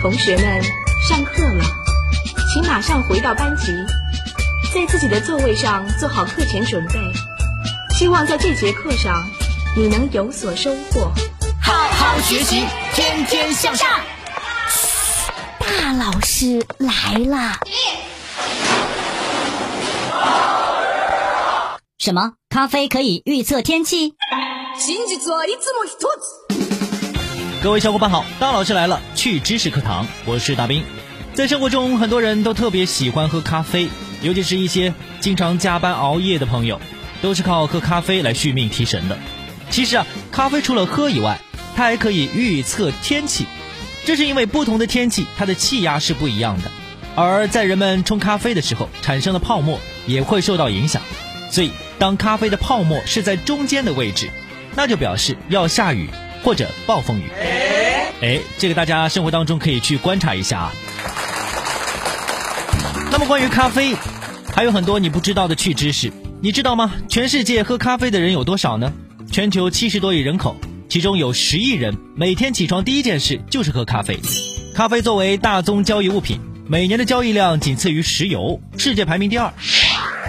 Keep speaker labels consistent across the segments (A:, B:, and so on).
A: 同学们，上课了，请马上回到班级，在自己的座位上做好课前准备。希望在这节课上，你能有所收获。
B: 好好学习，天天向上。
C: 大老师来了！
D: 什么？咖啡可以预测天气？
E: 各位小伙伴好，大老师来了，去知识课堂，我是大兵。在生活中，很多人都特别喜欢喝咖啡，尤其是一些经常加班熬夜的朋友，都是靠喝咖啡来续命提神的。其实啊，咖啡除了喝以外，它还可以预测天气。这是因为不同的天气，它的气压是不一样的，而在人们冲咖啡的时候产生的泡沫也会受到影响。所以，当咖啡的泡沫是在中间的位置，那就表示要下雨。或者暴风雨，哎，这个大家生活当中可以去观察一下啊。那么关于咖啡，还有很多你不知道的趣知识，你知道吗？全世界喝咖啡的人有多少呢？全球七十多亿人口，其中有十亿人每天起床第一件事就是喝咖啡。咖啡作为大宗交易物品，每年的交易量仅次于石油，世界排名第二。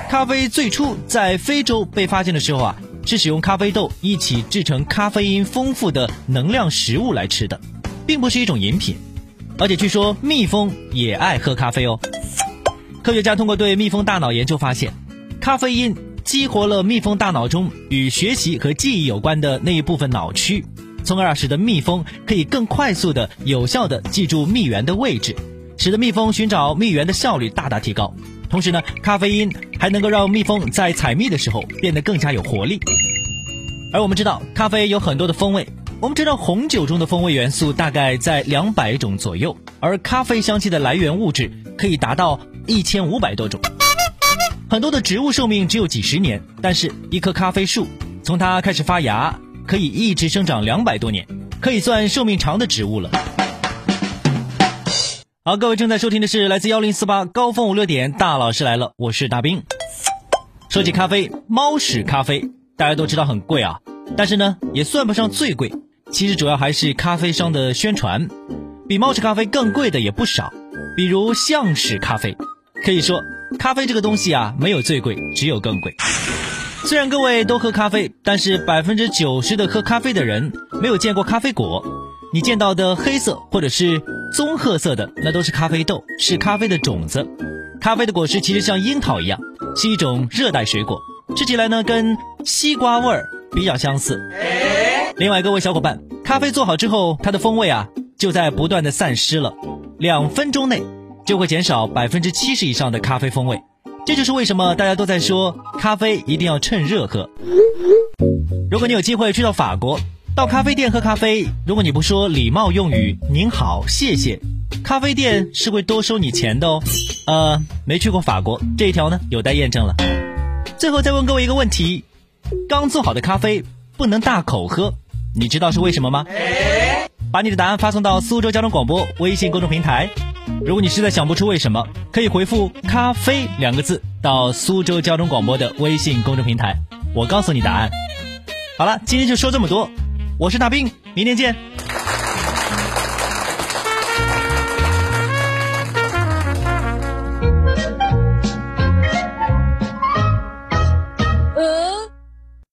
E: 咖啡最初在非洲被发现的时候啊。是使用咖啡豆一起制成咖啡因丰富的能量食物来吃的，并不是一种饮品。而且据说蜜蜂也爱喝咖啡哦。科学家通过对蜜蜂大脑研究发现，咖啡因激活了蜜蜂大脑中与学习和记忆有关的那一部分脑区，从而使得蜜蜂可以更快速的、有效的记住蜜源的位置，使得蜜蜂寻找蜜源的效率大大提高。同时呢，咖啡因还能够让蜜蜂在采蜜的时候变得更加有活力。而我们知道，咖啡有很多的风味。我们知道，红酒中的风味元素大概在两百种左右，而咖啡香气的来源物质可以达到一千五百多种。很多的植物寿命只有几十年，但是一棵咖啡树从它开始发芽，可以一直生长两百多年，可以算寿命长的植物了。好，各位正在收听的是来自幺零四八高峰五六点大老师来了，我是大兵。说起咖啡，猫屎咖啡大家都知道很贵啊，但是呢也算不上最贵。其实主要还是咖啡商的宣传，比猫屎咖啡更贵的也不少，比如象屎咖啡。可以说，咖啡这个东西啊，没有最贵，只有更贵。虽然各位都喝咖啡，但是百分之九十的喝咖啡的人没有见过咖啡果。你见到的黑色或者是。棕褐色的那都是咖啡豆，是咖啡的种子。咖啡的果实其实像樱桃一样，是一种热带水果，吃起来呢跟西瓜味儿比较相似。另外，各位小伙伴，咖啡做好之后，它的风味啊就在不断的散失了，两分钟内就会减少百分之七十以上的咖啡风味。这就是为什么大家都在说咖啡一定要趁热喝。如果你有机会去到法国。到咖啡店喝咖啡，如果你不说礼貌用语“您好”“谢谢”，咖啡店是会多收你钱的哦。呃，没去过法国，这一条呢有待验证了。最后再问各位一个问题：刚做好的咖啡不能大口喝，你知道是为什么吗？把你的答案发送到苏州交通广播微信公众平台。如果你实在想不出为什么，可以回复“咖啡”两个字到苏州交通广播的微信公众平台，我告诉你答案。好了，今天就说这么多。我是大兵，明天见。